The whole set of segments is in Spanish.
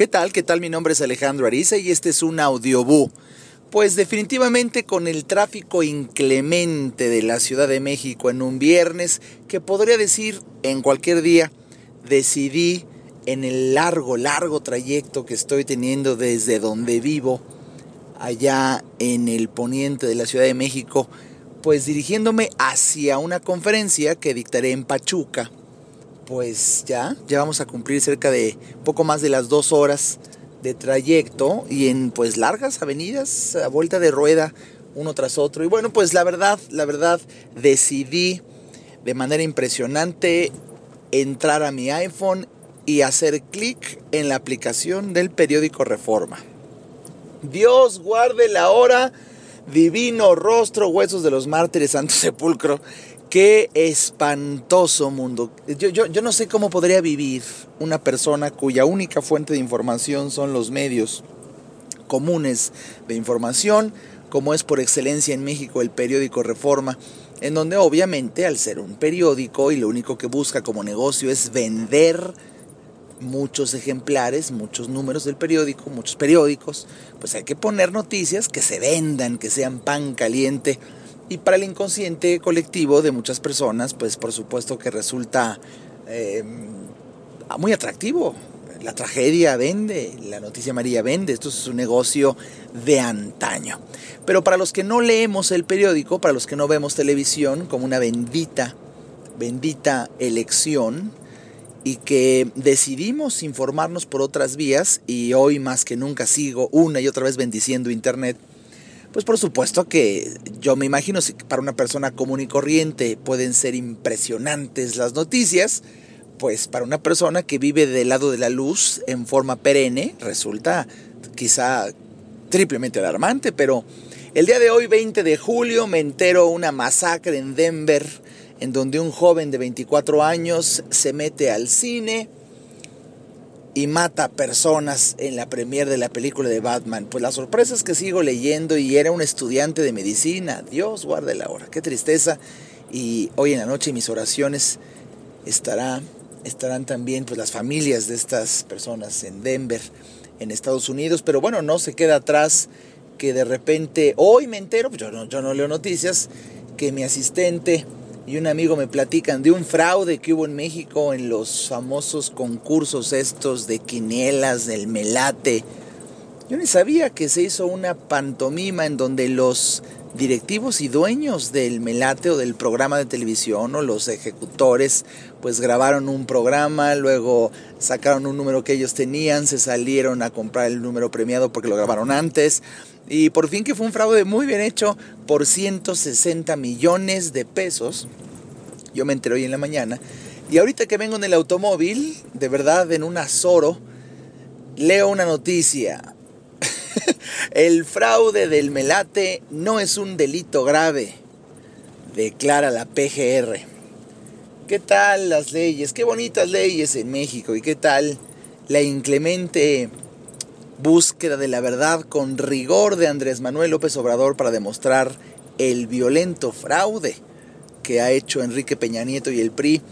¿Qué tal? ¿Qué tal? Mi nombre es Alejandro Ariza y este es un audiobú. Pues definitivamente con el tráfico inclemente de la Ciudad de México en un viernes, que podría decir en cualquier día, decidí en el largo, largo trayecto que estoy teniendo desde donde vivo, allá en el poniente de la Ciudad de México, pues dirigiéndome hacia una conferencia que dictaré en Pachuca pues ya, ya vamos a cumplir cerca de poco más de las dos horas de trayecto y en pues largas avenidas a vuelta de rueda uno tras otro. Y bueno, pues la verdad, la verdad, decidí de manera impresionante entrar a mi iPhone y hacer clic en la aplicación del periódico Reforma. Dios guarde la hora, divino rostro, huesos de los mártires, santo sepulcro. Qué espantoso mundo. Yo, yo, yo, no sé cómo podría vivir una persona cuya única fuente de información son los medios comunes de información, como es por excelencia en México el periódico Reforma, en donde obviamente al ser un periódico y lo único que busca como negocio es vender muchos ejemplares, muchos números del periódico, muchos periódicos, pues hay que poner noticias que se vendan, que sean pan caliente y para el inconsciente colectivo de muchas personas, pues por supuesto que resulta eh, muy atractivo. La tragedia vende, la noticia amarilla vende, esto es un negocio de antaño. Pero para los que no leemos el periódico, para los que no vemos televisión como una bendita, bendita elección, y que decidimos informarnos por otras vías, y hoy más que nunca sigo una y otra vez bendiciendo Internet, pues por supuesto que yo me imagino si para una persona común y corriente pueden ser impresionantes las noticias, pues para una persona que vive del lado de la luz en forma perenne resulta quizá triplemente alarmante, pero el día de hoy, 20 de julio, me entero una masacre en Denver en donde un joven de 24 años se mete al cine y mata personas en la premier de la película de Batman. Pues la sorpresa es que sigo leyendo y era un estudiante de medicina. Dios guarde la hora, qué tristeza. Y hoy en la noche mis oraciones estará, estarán también pues, las familias de estas personas en Denver, en Estados Unidos. Pero bueno, no se queda atrás que de repente, hoy me entero, pues yo no, yo no leo noticias, que mi asistente y un amigo me platican de un fraude que hubo en México en los famosos concursos estos de quinielas del melate. Yo ni sabía que se hizo una pantomima en donde los directivos y dueños del melate o del programa de televisión o los ejecutores pues grabaron un programa, luego sacaron un número que ellos tenían, se salieron a comprar el número premiado porque lo grabaron antes y por fin que fue un fraude muy bien hecho por 160 millones de pesos. Yo me enteré hoy en la mañana. Y ahorita que vengo en el automóvil, de verdad en un azoro, leo una noticia. el fraude del melate no es un delito grave, declara la PGR. ¿Qué tal las leyes? Qué bonitas leyes en México. ¿Y qué tal la inclemente búsqueda de la verdad con rigor de Andrés Manuel López Obrador para demostrar el violento fraude que ha hecho Enrique Peña Nieto y el PRI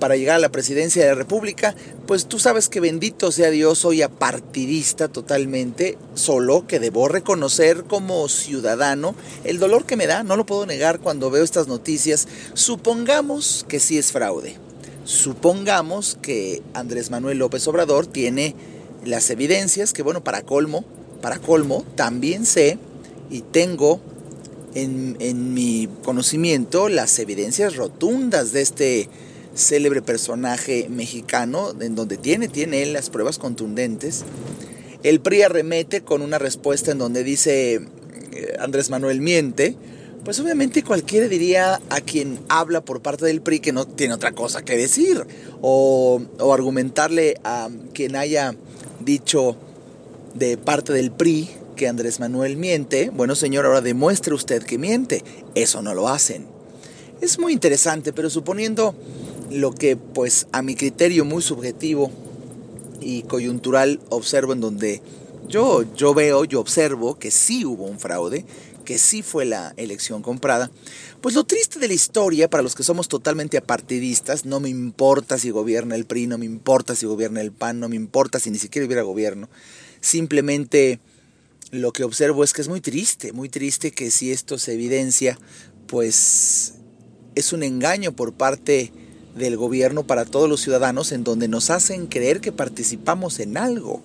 para llegar a la presidencia de la República, pues tú sabes que bendito sea Dios, soy apartidista totalmente, solo que debo reconocer como ciudadano el dolor que me da, no lo puedo negar cuando veo estas noticias. Supongamos que sí es fraude. Supongamos que Andrés Manuel López Obrador tiene las evidencias que, bueno, para colmo, para colmo, también sé y tengo en, en mi conocimiento las evidencias rotundas de este célebre personaje mexicano, en donde tiene, tiene él las pruebas contundentes. El PRI arremete con una respuesta en donde dice eh, Andrés Manuel miente, pues obviamente cualquiera diría a quien habla por parte del PRI que no tiene otra cosa que decir, o, o argumentarle a quien haya dicho de parte del PRI que Andrés Manuel miente, bueno señor, ahora demuestre usted que miente. Eso no lo hacen. Es muy interesante, pero suponiendo lo que pues a mi criterio muy subjetivo y coyuntural observo en donde yo, yo veo, yo observo que sí hubo un fraude, que sí fue la elección comprada, pues lo triste de la historia, para los que somos totalmente apartidistas, no me importa si gobierna el PRI, no me importa si gobierna el PAN, no me importa si ni siquiera hubiera gobierno, simplemente lo que observo es que es muy triste, muy triste que si esto se evidencia, pues es un engaño por parte del gobierno para todos los ciudadanos en donde nos hacen creer que participamos en algo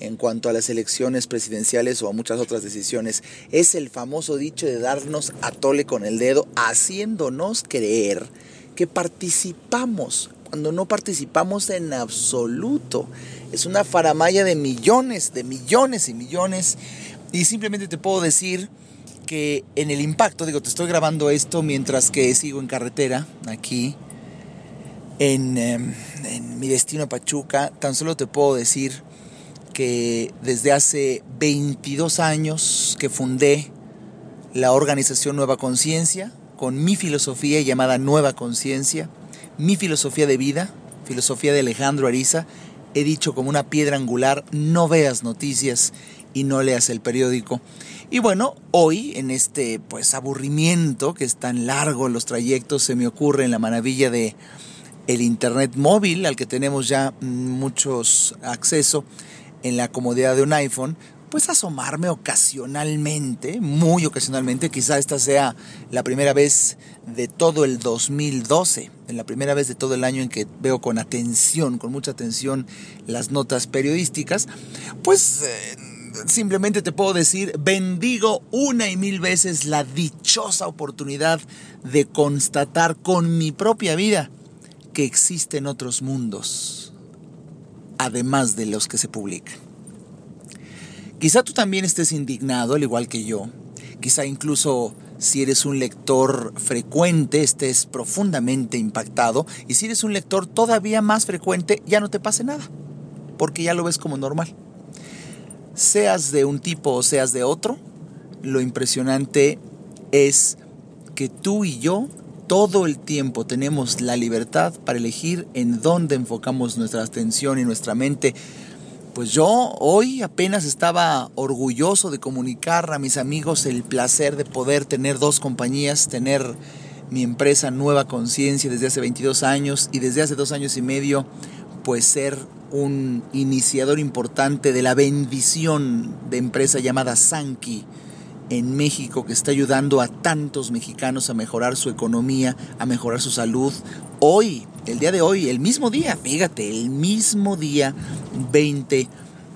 en cuanto a las elecciones presidenciales o a muchas otras decisiones. Es el famoso dicho de darnos a tole con el dedo, haciéndonos creer que participamos cuando no participamos en absoluto. Es una faramaya de millones, de millones y millones. Y simplemente te puedo decir que en el impacto, digo, te estoy grabando esto mientras que sigo en carretera, aquí, en, em, en mi destino Pachuca, tan solo te puedo decir que desde hace 22 años que fundé la organización Nueva Conciencia, con mi filosofía llamada Nueva Conciencia, mi filosofía de vida, filosofía de Alejandro Ariza, he dicho como una piedra angular, no veas noticias y no leas el periódico. Y bueno, hoy en este pues aburrimiento que es tan largo los trayectos se me ocurre en la maravilla de el internet móvil al que tenemos ya muchos acceso en la comodidad de un iPhone, pues asomarme ocasionalmente, muy ocasionalmente, quizá esta sea la primera vez de todo el 2012, en la primera vez de todo el año en que veo con atención, con mucha atención las notas periodísticas, pues eh, simplemente te puedo decir, bendigo una y mil veces la dichosa oportunidad de constatar con mi propia vida que existen otros mundos además de los que se publican. Quizá tú también estés indignado, al igual que yo. Quizá incluso si eres un lector frecuente estés profundamente impactado y si eres un lector todavía más frecuente ya no te pase nada, porque ya lo ves como normal. Seas de un tipo o seas de otro, lo impresionante es que tú y yo todo el tiempo tenemos la libertad para elegir en dónde enfocamos nuestra atención y nuestra mente. Pues yo hoy apenas estaba orgulloso de comunicar a mis amigos el placer de poder tener dos compañías, tener mi empresa Nueva Conciencia desde hace 22 años y desde hace dos años y medio, pues ser un iniciador importante de la bendición de empresa llamada Sanki en México que está ayudando a tantos mexicanos a mejorar su economía, a mejorar su salud. Hoy, el día de hoy, el mismo día, fíjate, el mismo día 20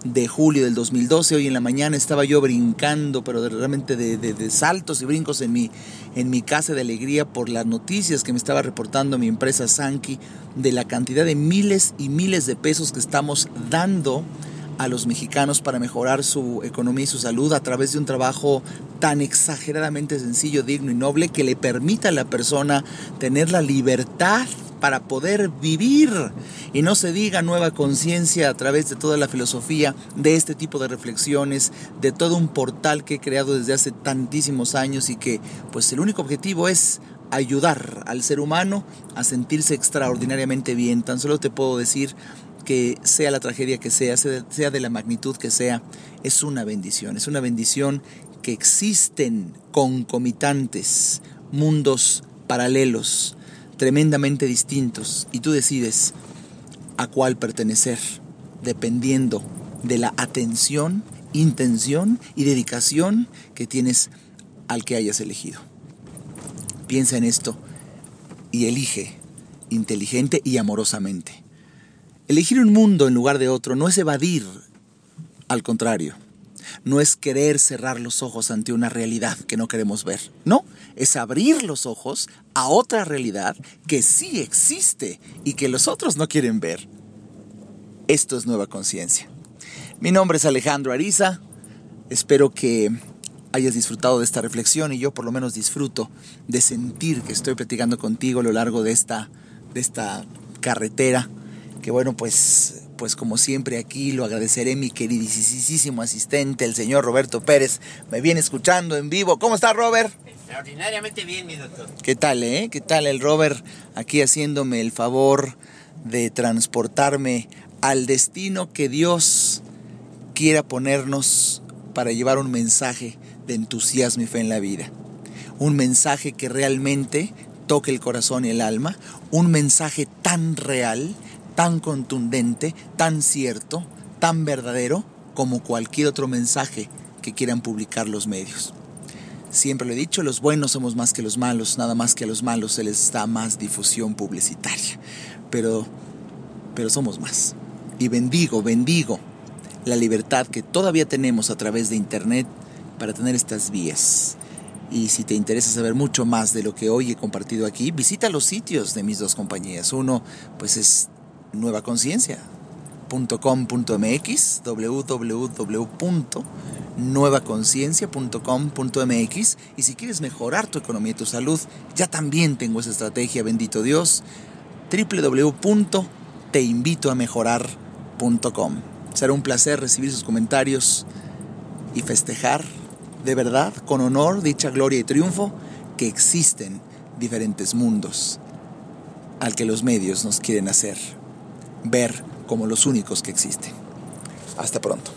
de julio del 2012, hoy en la mañana estaba yo brincando, pero realmente de, saltos y brincos en mi, en mi casa de alegría por las noticias que me estaba reportando mi empresa Sanki de la cantidad de miles y miles de pesos que estamos dando a los mexicanos para mejorar su economía y su salud a través de un trabajo tan exageradamente sencillo, digno y noble que le permita a la persona tener la libertad para poder vivir y no se diga nueva conciencia a través de toda la filosofía, de este tipo de reflexiones, de todo un portal que he creado desde hace tantísimos años y que pues el único objetivo es ayudar al ser humano a sentirse extraordinariamente bien. Tan solo te puedo decir que sea la tragedia que sea, sea de la magnitud que sea, es una bendición. Es una bendición que existen concomitantes, mundos paralelos, tremendamente distintos, y tú decides a cuál pertenecer, dependiendo de la atención, intención y dedicación que tienes al que hayas elegido. Piensa en esto y elige inteligente y amorosamente. Elegir un mundo en lugar de otro no es evadir, al contrario, no es querer cerrar los ojos ante una realidad que no queremos ver, no, es abrir los ojos a otra realidad que sí existe y que los otros no quieren ver. Esto es nueva conciencia. Mi nombre es Alejandro Ariza, espero que hayas disfrutado de esta reflexión y yo por lo menos disfruto de sentir que estoy platicando contigo a lo largo de esta, de esta carretera que bueno, pues, pues como siempre aquí lo agradeceré mi queridísimo asistente, el señor Roberto Pérez, me viene escuchando en vivo. ¿Cómo está Robert? Extraordinariamente bien, mi doctor. ¿Qué tal, eh? ¿Qué tal el Robert aquí haciéndome el favor de transportarme al destino que Dios quiera ponernos para llevar un mensaje de entusiasmo y fe en la vida. Un mensaje que realmente toque el corazón y el alma. Un mensaje tan real, tan contundente, tan cierto, tan verdadero como cualquier otro mensaje que quieran publicar los medios. Siempre lo he dicho, los buenos somos más que los malos, nada más que a los malos se les da más difusión publicitaria. Pero, pero somos más. Y bendigo, bendigo la libertad que todavía tenemos a través de Internet para tener estas vías. Y si te interesa saber mucho más de lo que hoy he compartido aquí, visita los sitios de mis dos compañías. Uno, pues es Nueva Conciencia, .com.mx, www.nuevaconciencia.com.mx y si quieres mejorar tu economía y tu salud, ya también tengo esa estrategia, bendito Dios, www.teinvitoamejorar.com. Será un placer recibir sus comentarios y festejar de verdad, con honor, dicha gloria y triunfo, que existen diferentes mundos al que los medios nos quieren hacer ver como los únicos que existen. Hasta pronto.